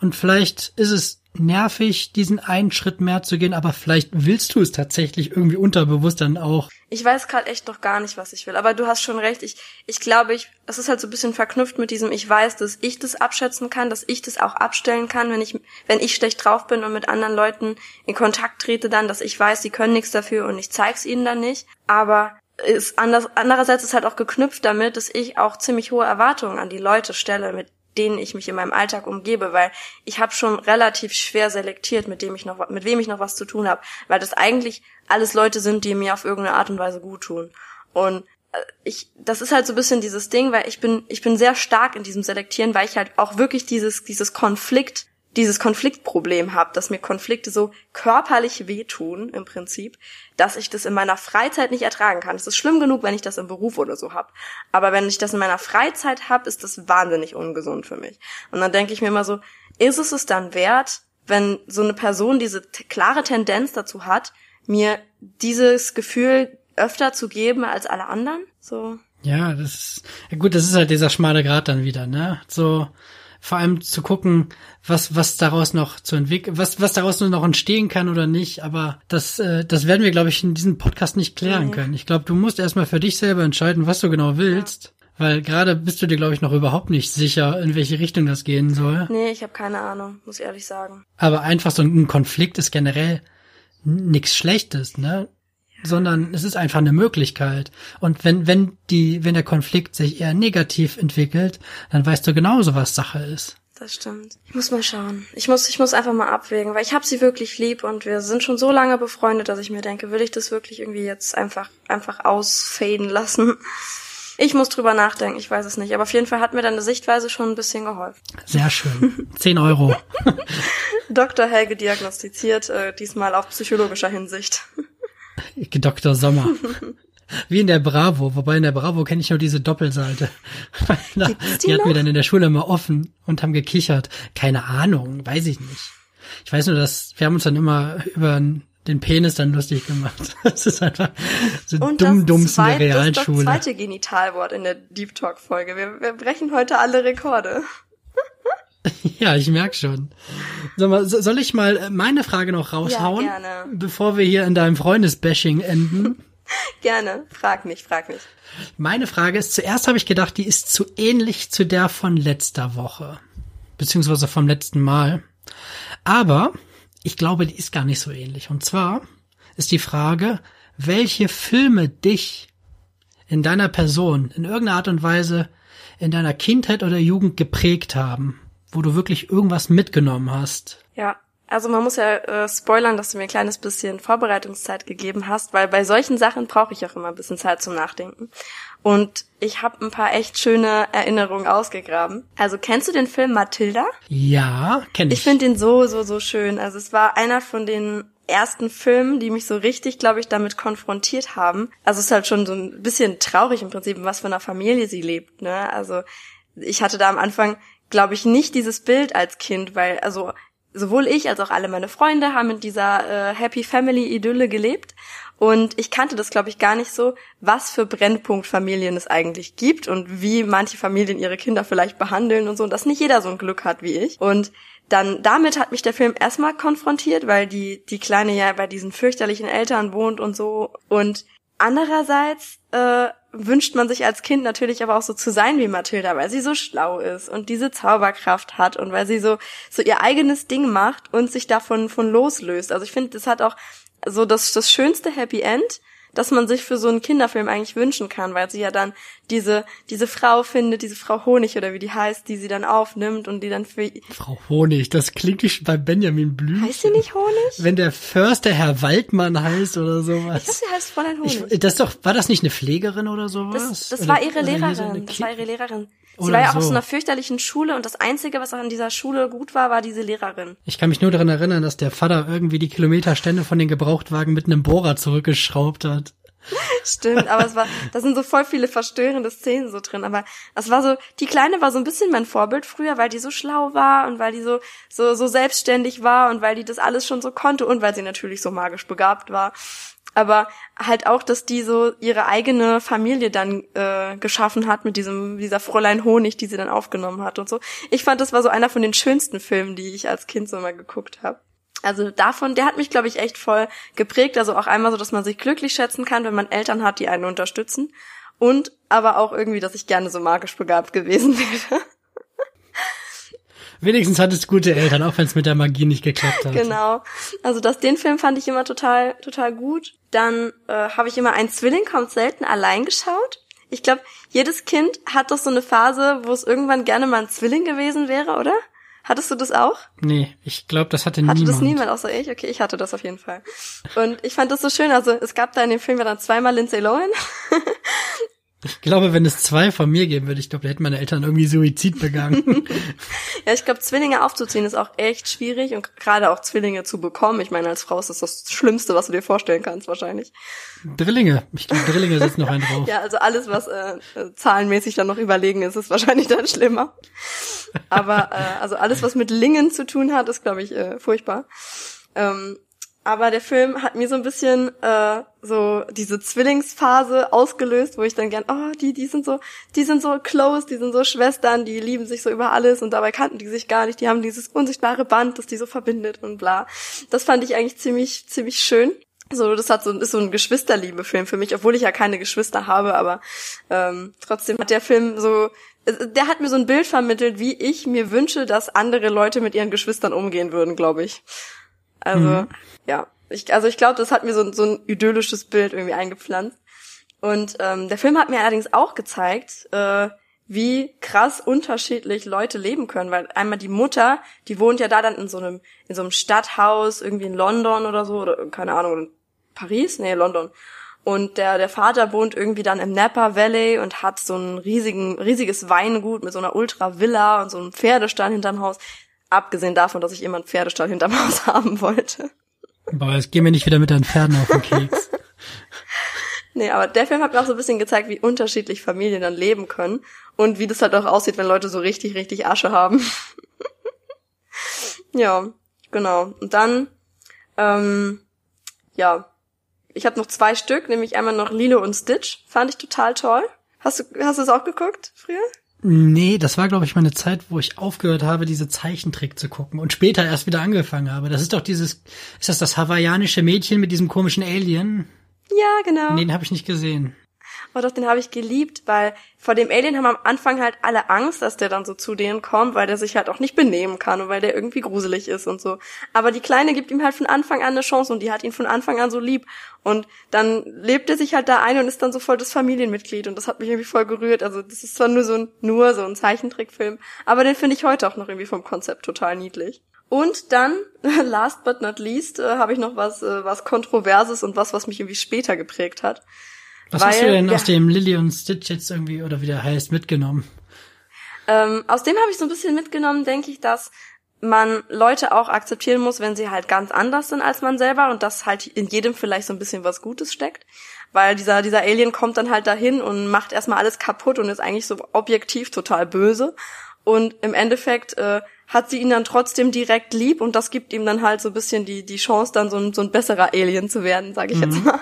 Und vielleicht ist es nervig, diesen einen Schritt mehr zu gehen, aber vielleicht willst du es tatsächlich irgendwie unterbewusst dann auch. Ich weiß gerade echt noch gar nicht, was ich will, aber du hast schon recht. Ich, ich glaube, ich, es ist halt so ein bisschen verknüpft mit diesem, ich weiß, dass ich das abschätzen kann, dass ich das auch abstellen kann, wenn ich, wenn ich schlecht drauf bin und mit anderen Leuten in Kontakt trete dann, dass ich weiß, sie können nichts dafür und ich zeig's ihnen dann nicht. Aber ist anders, andererseits ist halt auch geknüpft damit, dass ich auch ziemlich hohe Erwartungen an die Leute stelle, mit denen ich mich in meinem Alltag umgebe, weil ich habe schon relativ schwer selektiert, mit dem ich noch, mit wem ich noch was zu tun habe, weil das eigentlich alles Leute sind, die mir auf irgendeine Art und Weise gut tun. Und äh, ich, das ist halt so ein bisschen dieses Ding, weil ich bin, ich bin sehr stark in diesem Selektieren, weil ich halt auch wirklich dieses, dieses Konflikt dieses Konfliktproblem habe, dass mir Konflikte so körperlich wehtun im Prinzip, dass ich das in meiner Freizeit nicht ertragen kann. Es ist schlimm genug, wenn ich das im Beruf oder so hab. Aber wenn ich das in meiner Freizeit hab, ist das wahnsinnig ungesund für mich. Und dann denke ich mir immer so, ist es es dann wert, wenn so eine Person diese klare Tendenz dazu hat, mir dieses Gefühl öfter zu geben als alle anderen? So. Ja, das ist, gut, das ist halt dieser schmale Grad dann wieder, ne? So, vor allem zu gucken, was was daraus noch zu entwickeln, was was daraus nur noch entstehen kann oder nicht. Aber das äh, das werden wir, glaube ich, in diesem Podcast nicht klären mhm. können. Ich glaube, du musst erstmal für dich selber entscheiden, was du genau willst. Ja. Weil gerade bist du dir, glaube ich, noch überhaupt nicht sicher, in welche Richtung das gehen soll. Nee, ich habe keine Ahnung, muss ich ehrlich sagen. Aber einfach so ein Konflikt ist generell nichts Schlechtes, ne? Sondern es ist einfach eine Möglichkeit. Und wenn, wenn die, wenn der Konflikt sich eher negativ entwickelt, dann weißt du genauso, was Sache ist. Das stimmt. Ich muss mal schauen. Ich muss, ich muss einfach mal abwägen, weil ich habe sie wirklich lieb und wir sind schon so lange befreundet, dass ich mir denke, will ich das wirklich irgendwie jetzt einfach, einfach ausfaden lassen? Ich muss drüber nachdenken, ich weiß es nicht. Aber auf jeden Fall hat mir deine Sichtweise schon ein bisschen geholfen. Sehr schön. Zehn Euro. Dr. Helge diagnostiziert, äh, diesmal auf psychologischer Hinsicht. Dr. Sommer. Wie in der Bravo, wobei in der Bravo kenne ich nur diese Doppelseite. die, die hatten wir dann in der Schule immer offen und haben gekichert. Keine Ahnung, weiß ich nicht. Ich weiß nur, dass wir haben uns dann immer über den Penis dann lustig gemacht. Das ist einfach so und dumm dumms in der Realschule. Das, das zweite Genitalwort in der Deep Talk Folge. Wir, wir brechen heute alle Rekorde. Ja, ich merk schon. soll ich mal äh, meine Frage noch raushauen, ja, gerne. bevor wir hier in deinem Freundesbashing enden? gerne, frag mich, frag mich. Meine Frage ist, zuerst habe ich gedacht, die ist zu ähnlich zu der von letzter Woche, beziehungsweise vom letzten Mal. Aber ich glaube, die ist gar nicht so ähnlich. Und zwar ist die Frage, welche Filme dich in deiner Person in irgendeiner Art und Weise in deiner Kindheit oder Jugend geprägt haben wo du wirklich irgendwas mitgenommen hast. Ja, also man muss ja äh, spoilern, dass du mir ein kleines bisschen Vorbereitungszeit gegeben hast, weil bei solchen Sachen brauche ich auch immer ein bisschen Zeit zum Nachdenken. Und ich habe ein paar echt schöne Erinnerungen ausgegraben. Also kennst du den Film Matilda? Ja, kenn ich. Ich finde den so, so, so schön. Also es war einer von den ersten Filmen, die mich so richtig, glaube ich, damit konfrontiert haben. Also es ist halt schon so ein bisschen traurig im Prinzip, was für einer Familie sie lebt. Ne? Also ich hatte da am Anfang glaube ich, nicht dieses Bild als Kind, weil, also, sowohl ich als auch alle meine Freunde haben in dieser äh, Happy Family Idylle gelebt. Und ich kannte das, glaube ich, gar nicht so, was für Brennpunktfamilien es eigentlich gibt und wie manche Familien ihre Kinder vielleicht behandeln und so, und dass nicht jeder so ein Glück hat wie ich. Und dann damit hat mich der Film erstmal konfrontiert, weil die, die Kleine ja bei diesen fürchterlichen Eltern wohnt und so. Und andererseits äh, wünscht man sich als Kind natürlich aber auch so zu sein wie Mathilda, weil sie so schlau ist und diese Zauberkraft hat und weil sie so so ihr eigenes Ding macht und sich davon von loslöst. Also ich finde, das hat auch so das, das schönste Happy End, das man sich für so einen Kinderfilm eigentlich wünschen kann, weil sie ja dann diese, diese Frau findet, diese Frau Honig oder wie die heißt, die sie dann aufnimmt und die dann für... Frau Honig, das klingt wie bei Benjamin Blümchen. Heißt sie nicht Honig? Wenn der Förster Herr Waldmann heißt oder sowas. Ich glaube, sie heißt Fräulein Honig. Ich, das doch, war das nicht eine Pflegerin oder sowas? Das, das war ihre Lehrerin. So das war ihre Lehrerin. Sie Oder war ja auch so. aus so einer fürchterlichen Schule und das Einzige, was an dieser Schule gut war, war diese Lehrerin. Ich kann mich nur daran erinnern, dass der Vater irgendwie die Kilometerstände von den Gebrauchtwagen mit einem Bohrer zurückgeschraubt hat. Stimmt, aber es war, da sind so voll viele verstörende Szenen so drin. Aber es war so, die Kleine war so ein bisschen mein Vorbild früher, weil die so schlau war und weil die so, so, so selbstständig war und weil die das alles schon so konnte und weil sie natürlich so magisch begabt war. Aber halt auch, dass die so ihre eigene Familie dann äh, geschaffen hat mit diesem, dieser Fräulein Honig, die sie dann aufgenommen hat und so. Ich fand, das war so einer von den schönsten Filmen, die ich als Kind so mal geguckt habe. Also davon, der hat mich, glaube ich, echt voll geprägt. Also auch einmal so, dass man sich glücklich schätzen kann, wenn man Eltern hat, die einen unterstützen. Und aber auch irgendwie, dass ich gerne so magisch begabt gewesen wäre. Wenigstens hattest du gute Eltern, auch wenn es mit der Magie nicht geklappt hat. Genau. Also das, den Film fand ich immer total, total gut. Dann äh, habe ich immer ein Zwilling kommt selten allein geschaut. Ich glaube, jedes Kind hat doch so eine Phase, wo es irgendwann gerne mal ein Zwilling gewesen wäre, oder? Hattest du das auch? Nee, ich glaube, das hatte, hatte niemand. Hatte das niemand außer ich? Okay, ich hatte das auf jeden Fall. Und ich fand das so schön. Also es gab da in dem Film ja dann zweimal Lindsay Lohan. Ich glaube, wenn es zwei von mir geben würde, ich glaube, da hätten meine Eltern irgendwie Suizid begangen. ja, ich glaube, Zwillinge aufzuziehen ist auch echt schwierig und gerade auch Zwillinge zu bekommen. Ich meine, als Frau ist das das Schlimmste, was du dir vorstellen kannst, wahrscheinlich. Drillinge. Ich glaube, Drillinge sitzen noch einen drauf. ja, also alles, was äh, zahlenmäßig dann noch überlegen ist, ist wahrscheinlich dann schlimmer. Aber äh, also alles, was mit Lingen zu tun hat, ist, glaube ich, äh, furchtbar. Ähm, aber der Film hat mir so ein bisschen äh, so diese Zwillingsphase ausgelöst, wo ich dann gern, oh, die, die sind so, die sind so close, die sind so Schwestern, die lieben sich so über alles und dabei kannten die sich gar nicht, die haben dieses unsichtbare Band, das die so verbindet und bla. Das fand ich eigentlich ziemlich, ziemlich schön. So, das hat so, ist so ein Geschwisterliebe-Film für mich, obwohl ich ja keine Geschwister habe, aber ähm, trotzdem hat der Film so, äh, der hat mir so ein Bild vermittelt, wie ich mir wünsche, dass andere Leute mit ihren Geschwistern umgehen würden, glaube ich. Also, mhm. ja. Ich, also ich glaube, das hat mir so, so ein idyllisches Bild irgendwie eingepflanzt. Und ähm, der Film hat mir allerdings auch gezeigt, äh, wie krass unterschiedlich Leute leben können, weil einmal die Mutter, die wohnt ja da dann in so einem in so einem Stadthaus irgendwie in London oder so oder keine Ahnung in Paris, nee London. Und der der Vater wohnt irgendwie dann im Napa Valley und hat so ein riesigen riesiges Weingut mit so einer Ultra Villa und so einem Pferdestall hinterm Haus. Abgesehen davon, dass ich immer einen Pferdestall hinterm Haus haben wollte. Boah, jetzt gehen wir nicht wieder mit deinen Pferden auf den Keks. nee, aber der Film hat mir auch so ein bisschen gezeigt, wie unterschiedlich Familien dann leben können und wie das halt auch aussieht, wenn Leute so richtig, richtig Asche haben. ja, genau. Und dann, ähm, ja, ich habe noch zwei Stück, nämlich einmal noch Lilo und Stitch. Fand ich total toll. Hast du, hast du es auch geguckt früher? Nee, das war, glaube ich, meine Zeit, wo ich aufgehört habe, diese Zeichentrick zu gucken und später erst wieder angefangen habe. Das ist doch dieses, ist das das hawaiianische Mädchen mit diesem komischen Alien? Ja, genau. Nee, den habe ich nicht gesehen. Oh doch, den habe ich geliebt, weil vor dem Alien haben am Anfang halt alle Angst, dass der dann so zu denen kommt, weil der sich halt auch nicht benehmen kann und weil der irgendwie gruselig ist und so. Aber die Kleine gibt ihm halt von Anfang an eine Chance und die hat ihn von Anfang an so lieb. Und dann lebt er sich halt da ein und ist dann so voll das Familienmitglied und das hat mich irgendwie voll gerührt. Also das ist zwar nur so ein, nur so ein Zeichentrickfilm, aber den finde ich heute auch noch irgendwie vom Konzept total niedlich. Und dann, last but not least, äh, habe ich noch was, äh, was Kontroverses und was, was mich irgendwie später geprägt hat. Was Weil, hast du denn ja, aus dem Lily und Stitch jetzt irgendwie, oder wie der heißt, mitgenommen? Ähm, aus dem habe ich so ein bisschen mitgenommen, denke ich, dass man Leute auch akzeptieren muss, wenn sie halt ganz anders sind als man selber und dass halt in jedem vielleicht so ein bisschen was Gutes steckt. Weil dieser, dieser Alien kommt dann halt dahin und macht erstmal alles kaputt und ist eigentlich so objektiv total böse. Und im Endeffekt äh, hat sie ihn dann trotzdem direkt lieb und das gibt ihm dann halt so ein bisschen die, die Chance, dann so ein, so ein besserer Alien zu werden, sage ich mhm. jetzt mal.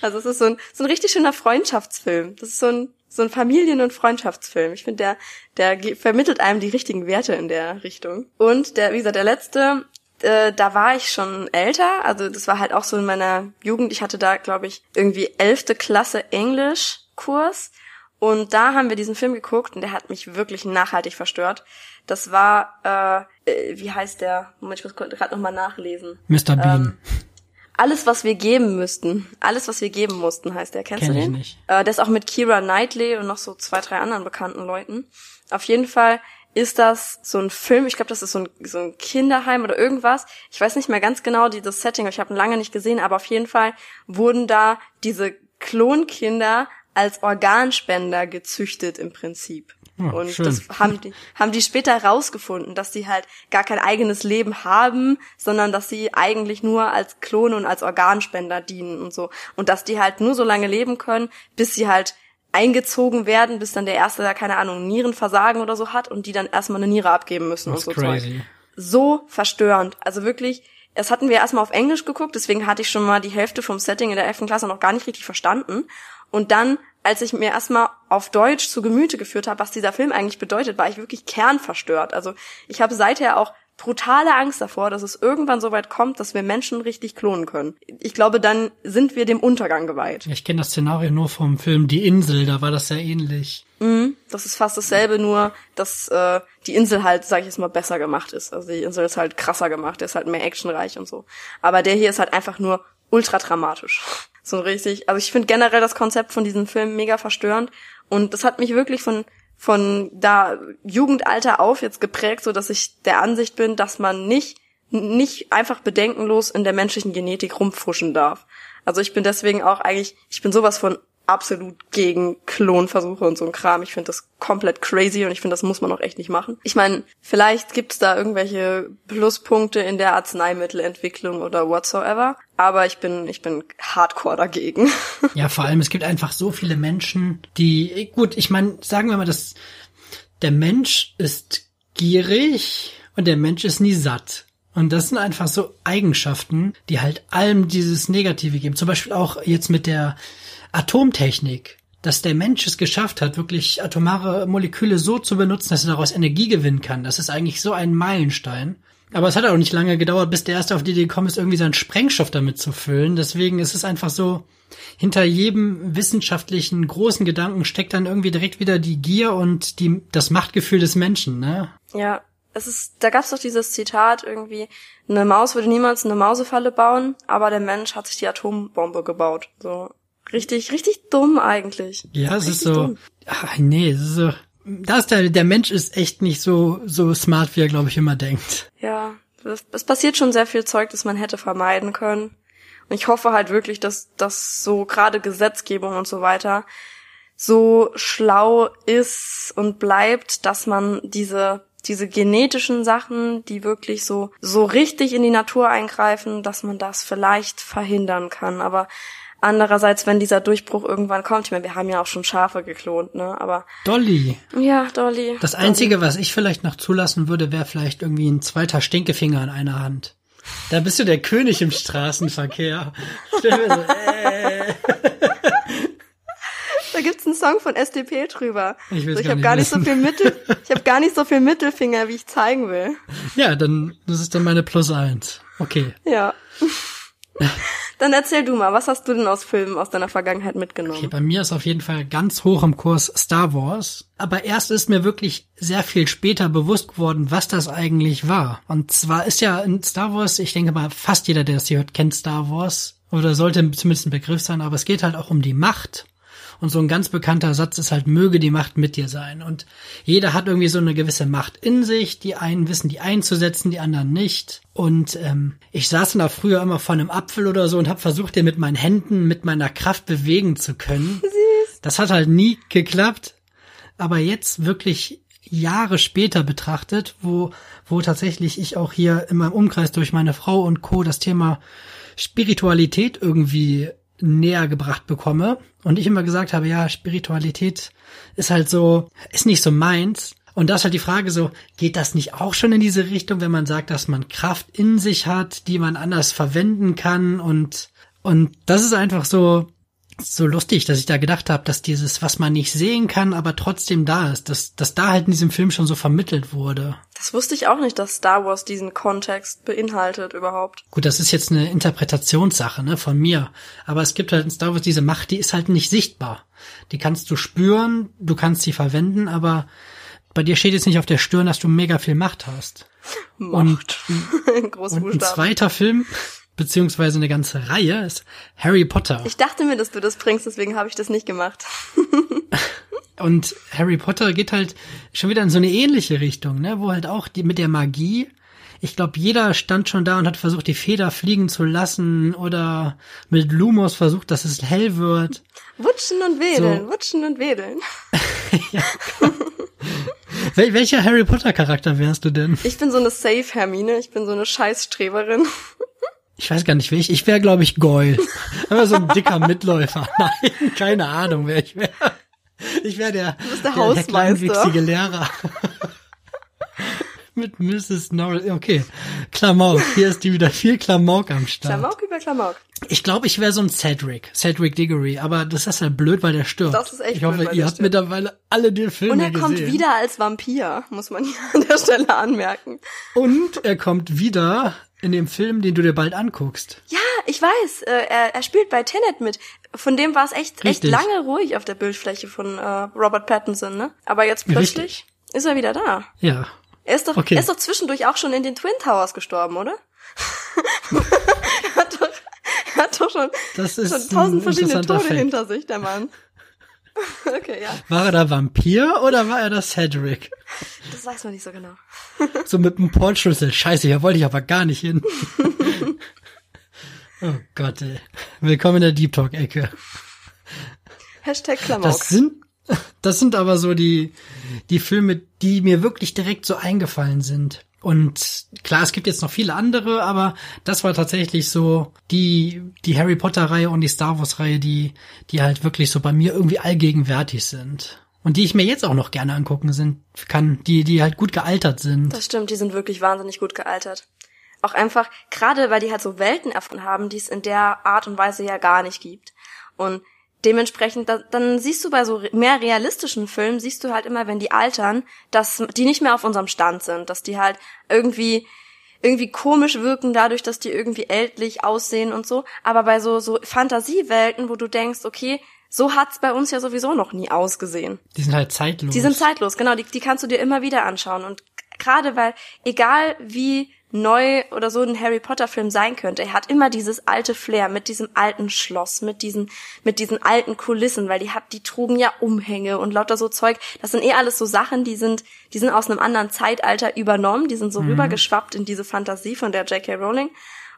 Also es ist so ein, so ein richtig schöner Freundschaftsfilm. Das ist so ein, so ein Familien- und Freundschaftsfilm. Ich finde, der, der vermittelt einem die richtigen Werte in der Richtung. Und der, wie gesagt, der letzte, äh, da war ich schon älter. Also das war halt auch so in meiner Jugend. Ich hatte da, glaube ich, irgendwie elfte Klasse Englischkurs. Und da haben wir diesen Film geguckt und der hat mich wirklich nachhaltig verstört. Das war, äh, äh wie heißt der? Moment, ich muss gerade nochmal nachlesen. Mr. Bean. Ähm, Alles, was wir geben müssten. Alles, was wir geben mussten, heißt der. Kennst Kenn du ich den? nicht. Äh, der ist auch mit Kira Knightley und noch so zwei, drei anderen bekannten Leuten. Auf jeden Fall ist das so ein Film, ich glaube, das ist so ein, so ein Kinderheim oder irgendwas. Ich weiß nicht mehr ganz genau die, das Setting, ich habe ihn lange nicht gesehen, aber auf jeden Fall wurden da diese Klonkinder als Organspender gezüchtet im Prinzip. Ja, und schön. das haben die, haben die später rausgefunden, dass die halt gar kein eigenes Leben haben, sondern dass sie eigentlich nur als Klone und als Organspender dienen und so. Und dass die halt nur so lange leben können, bis sie halt eingezogen werden, bis dann der erste, da keine Ahnung, Nierenversagen oder so hat und die dann erstmal eine Niere abgeben müssen ist und so Zeug crazy. so verstörend. Also wirklich, das hatten wir erstmal auf Englisch geguckt, deswegen hatte ich schon mal die Hälfte vom Setting in der 11. Klasse noch gar nicht richtig verstanden. Und dann, als ich mir erstmal auf Deutsch zu Gemüte geführt habe, was dieser Film eigentlich bedeutet, war ich wirklich kernverstört. Also ich habe seither auch brutale Angst davor, dass es irgendwann so weit kommt, dass wir Menschen richtig klonen können. Ich glaube, dann sind wir dem Untergang geweiht. Ich kenne das Szenario nur vom Film Die Insel, da war das ja ähnlich. Das ist fast dasselbe, nur dass äh, die Insel halt, sag ich jetzt mal, besser gemacht ist. Also die Insel ist halt krasser gemacht, der ist halt mehr actionreich und so. Aber der hier ist halt einfach nur ultra dramatisch. So richtig. Also ich finde generell das Konzept von diesem Film mega verstörend und das hat mich wirklich von von da Jugendalter auf jetzt geprägt, so dass ich der Ansicht bin, dass man nicht nicht einfach bedenkenlos in der menschlichen Genetik rumfuschen darf. Also ich bin deswegen auch eigentlich, ich bin sowas von absolut gegen Klonversuche und so ein Kram. Ich finde das komplett crazy und ich finde, das muss man auch echt nicht machen. Ich meine, vielleicht gibt's da irgendwelche Pluspunkte in der Arzneimittelentwicklung oder whatsoever, aber ich bin, ich bin hardcore dagegen. Ja, vor allem, es gibt einfach so viele Menschen, die, gut, ich meine, sagen wir mal, dass der Mensch ist gierig und der Mensch ist nie satt. Und das sind einfach so Eigenschaften, die halt allem dieses Negative geben. Zum Beispiel auch jetzt mit der Atomtechnik. Dass der Mensch es geschafft hat, wirklich atomare Moleküle so zu benutzen, dass er daraus Energie gewinnen kann. Das ist eigentlich so ein Meilenstein. Aber es hat auch nicht lange gedauert, bis der erste auf die Idee gekommen ist, irgendwie seinen Sprengstoff damit zu füllen. Deswegen ist es einfach so, hinter jedem wissenschaftlichen großen Gedanken steckt dann irgendwie direkt wieder die Gier und die, das Machtgefühl des Menschen, ne? ja, es ist, da gab's doch dieses Zitat irgendwie, eine Maus würde niemals eine Mausefalle bauen, aber der Mensch hat sich die Atombombe gebaut. So richtig, richtig dumm eigentlich. Ja, es ist so, dumm. ach nee, es ist so, da ist der, der Mensch ist echt nicht so, so smart, wie er, glaube ich, immer denkt. Ja, es, es passiert schon sehr viel Zeug, das man hätte vermeiden können. Und ich hoffe halt wirklich, dass das so gerade Gesetzgebung und so weiter so schlau ist und bleibt, dass man diese diese genetischen Sachen, die wirklich so so richtig in die Natur eingreifen, dass man das vielleicht verhindern kann. Aber andererseits, wenn dieser Durchbruch irgendwann kommt, ich meine, wir haben ja auch schon Schafe geklont, ne? Aber Dolly. ja, Dolly. Das Einzige, was ich vielleicht noch zulassen würde, wäre vielleicht irgendwie ein zweiter Stinkefinger in einer Hand. Da bist du der König im Straßenverkehr. Stell mir so, äh. Da gibt's einen Song von SDP drüber. Ich so, ich gar habe nicht gar nicht so viel Mittel, ich habe gar nicht so viel Mittelfinger, wie ich zeigen will. Ja, dann, das ist dann meine Plus eins. Okay. Ja. Dann erzähl du mal, was hast du denn aus Filmen aus deiner Vergangenheit mitgenommen? Okay, bei mir ist auf jeden Fall ganz hoch im Kurs Star Wars. Aber erst ist mir wirklich sehr viel später bewusst geworden, was das eigentlich war. Und zwar ist ja in Star Wars, ich denke mal, fast jeder, der das hier hört, kennt Star Wars. Oder sollte zumindest ein Begriff sein, aber es geht halt auch um die Macht. Und so ein ganz bekannter Satz ist halt, möge die Macht mit dir sein. Und jeder hat irgendwie so eine gewisse Macht in sich. Die einen wissen, die einzusetzen, die anderen nicht. Und ähm, ich saß da früher immer vor einem Apfel oder so und habe versucht, den mit meinen Händen, mit meiner Kraft bewegen zu können. Süß. Das hat halt nie geklappt. Aber jetzt wirklich Jahre später betrachtet, wo, wo tatsächlich ich auch hier in meinem Umkreis durch meine Frau und Co. das Thema Spiritualität irgendwie näher gebracht bekomme und ich immer gesagt habe, ja, Spiritualität ist halt so, ist nicht so meins. Und da ist halt die Frage so, geht das nicht auch schon in diese Richtung, wenn man sagt, dass man Kraft in sich hat, die man anders verwenden kann und, und das ist einfach so, so lustig, dass ich da gedacht habe, dass dieses, was man nicht sehen kann, aber trotzdem da ist, dass, dass da halt in diesem Film schon so vermittelt wurde. Das wusste ich auch nicht, dass Star Wars diesen Kontext beinhaltet überhaupt. Gut, das ist jetzt eine Interpretationssache, ne, von mir. Aber es gibt halt in Star Wars diese Macht, die ist halt nicht sichtbar. Die kannst du spüren, du kannst sie verwenden, aber bei dir steht jetzt nicht auf der Stirn, dass du mega viel Macht hast. Macht. In Und ein zweiter Film beziehungsweise eine ganze Reihe, ist Harry Potter. Ich dachte mir, dass du das bringst, deswegen habe ich das nicht gemacht. Und Harry Potter geht halt schon wieder in so eine ähnliche Richtung, ne, wo halt auch die mit der Magie ich glaube, jeder stand schon da und hat versucht, die Feder fliegen zu lassen oder mit Lumos versucht, dass es hell wird. Wutschen und wedeln, so. wutschen und wedeln. ja. Wel welcher Harry Potter Charakter wärst du denn? Ich bin so eine Safe Hermine, ich bin so eine Scheißstreberin. Ich weiß gar nicht, wer ich. Ich wäre, glaube ich, Goyle. Aber so ein dicker Mitläufer. Nein, keine Ahnung, wer ich wäre. Ich wäre der, du bist der, der, der Lehrer mit Mrs. Norris. Okay, Klamauk. Hier ist die wieder viel Klamauk am Start. Klamauk über Klamauk. Ich glaube, ich wäre so ein Cedric, Cedric Diggory, aber das ist ja blöd, weil der stirbt. Das ist echt Ich hoffe, blöd, ihr habt stirbt. mittlerweile alle den Film gesehen. Und er kommt wieder als Vampir, muss man hier an der Stelle anmerken. Und er kommt wieder in dem Film, den du dir bald anguckst. Ja, ich weiß. Äh, er, er spielt bei Tenet mit. Von dem war es echt, echt lange ruhig auf der Bildfläche von äh, Robert Pattinson, ne? Aber jetzt plötzlich Richtig. ist er wieder da. Ja, er ist doch, okay. er ist doch zwischendurch auch schon in den Twin Towers gestorben, oder? hat doch, schon, das ist schon tausend verschiedene Tode Fact. hinter sich, der Mann. okay, ja. War er der Vampir oder war er der Cedric? Das weiß man nicht so genau. so mit einem Portschlüssel. Scheiße, hier wollte ich aber gar nicht hin. oh Gott, ey. Willkommen in der Deep Talk-Ecke. Hashtag Klamauk. Das sind, das sind aber so die, die Filme, die mir wirklich direkt so eingefallen sind. Und klar, es gibt jetzt noch viele andere, aber das war tatsächlich so die, die Harry Potter Reihe und die Star Wars Reihe, die, die halt wirklich so bei mir irgendwie allgegenwärtig sind. Und die ich mir jetzt auch noch gerne angucken sind, kann, die, die halt gut gealtert sind. Das stimmt, die sind wirklich wahnsinnig gut gealtert. Auch einfach, gerade weil die halt so Welten erfunden haben, die es in der Art und Weise ja gar nicht gibt. Und dementsprechend, da, dann siehst du bei so mehr realistischen Filmen, siehst du halt immer, wenn die altern, dass die nicht mehr auf unserem Stand sind, dass die halt irgendwie irgendwie komisch wirken dadurch, dass die irgendwie ältlich aussehen und so. Aber bei so so Fantasiewelten, wo du denkst, okay, so hat's bei uns ja sowieso noch nie ausgesehen. Die sind halt zeitlos. Die sind zeitlos, genau. Die, die kannst du dir immer wieder anschauen. Und gerade weil, egal wie neu oder so ein Harry Potter Film sein könnte. Er hat immer dieses alte Flair mit diesem alten Schloss, mit diesen mit diesen alten Kulissen, weil die hat die trugen ja Umhänge und lauter so Zeug. Das sind eh alles so Sachen, die sind die sind aus einem anderen Zeitalter übernommen, die sind so mhm. rübergeschwappt in diese Fantasie von der J.K. Rowling.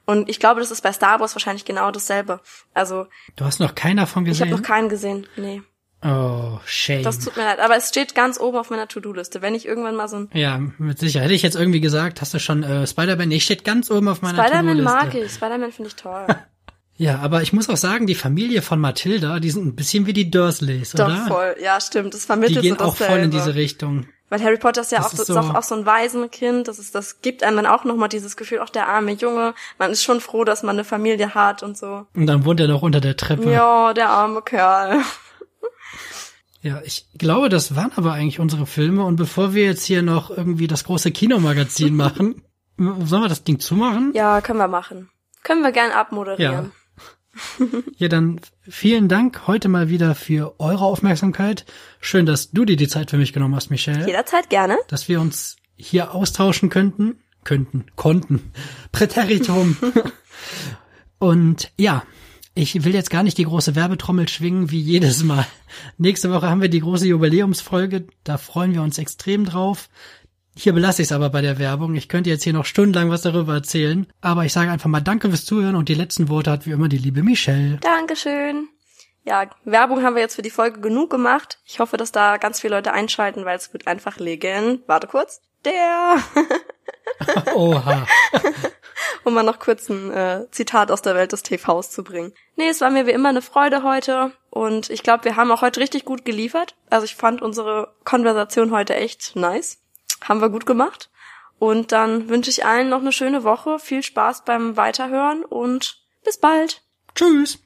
Und ich glaube, das ist bei Star Wars wahrscheinlich genau dasselbe. Also Du hast noch keinen davon gesehen? Ich habe noch keinen gesehen. Nee. Oh, shame. Das tut mir leid, aber es steht ganz oben auf meiner To-Do-Liste. Wenn ich irgendwann mal so ein Ja, mit Sicherheit. Hätte ich jetzt irgendwie gesagt, hast du schon äh, Spider-Man? Nee, steht ganz oben auf meiner Spider-Man To-Do-Liste. mag ich, Spider-Man finde ich toll. ja, aber ich muss auch sagen, die Familie von Mathilda, die sind ein bisschen wie die Dursleys, Doch, oder? Doch, voll. Ja, stimmt. Das vermittelt Die gehen so auch voll in diese Richtung. Weil Harry Potter ist ja auch, ist so, auch, auch so ein Waisenkind. Das ist, das gibt einem dann auch nochmal dieses Gefühl, auch der arme Junge. Man ist schon froh, dass man eine Familie hat und so. Und dann wohnt er noch unter der Treppe. Ja, der arme Kerl. Ja, ich glaube, das waren aber eigentlich unsere Filme. Und bevor wir jetzt hier noch irgendwie das große Kinomagazin machen, sollen wir das Ding zumachen? Ja, können wir machen. Können wir gern abmoderieren. Ja. ja, dann vielen Dank heute mal wieder für eure Aufmerksamkeit. Schön, dass du dir die Zeit für mich genommen hast, Michelle. Jederzeit gerne. Dass wir uns hier austauschen könnten. Könnten, konnten. Präteritum. Und ja, ich will jetzt gar nicht die große Werbetrommel schwingen wie jedes Mal. Nächste Woche haben wir die große Jubiläumsfolge. Da freuen wir uns extrem drauf. Hier belasse ich es aber bei der Werbung. Ich könnte jetzt hier noch stundenlang was darüber erzählen. Aber ich sage einfach mal Danke fürs Zuhören und die letzten Worte hat wie immer die liebe Michelle. Dankeschön. Ja, Werbung haben wir jetzt für die Folge genug gemacht. Ich hoffe, dass da ganz viele Leute einschalten, weil es wird einfach legen. Warte kurz. Der. Oha. um mal noch kurz ein äh, Zitat aus der Welt des TVs zu bringen. Nee, es war mir wie immer eine Freude heute und ich glaube, wir haben auch heute richtig gut geliefert. Also ich fand unsere Konversation heute echt nice. Haben wir gut gemacht. Und dann wünsche ich allen noch eine schöne Woche, viel Spaß beim Weiterhören und bis bald. Tschüss.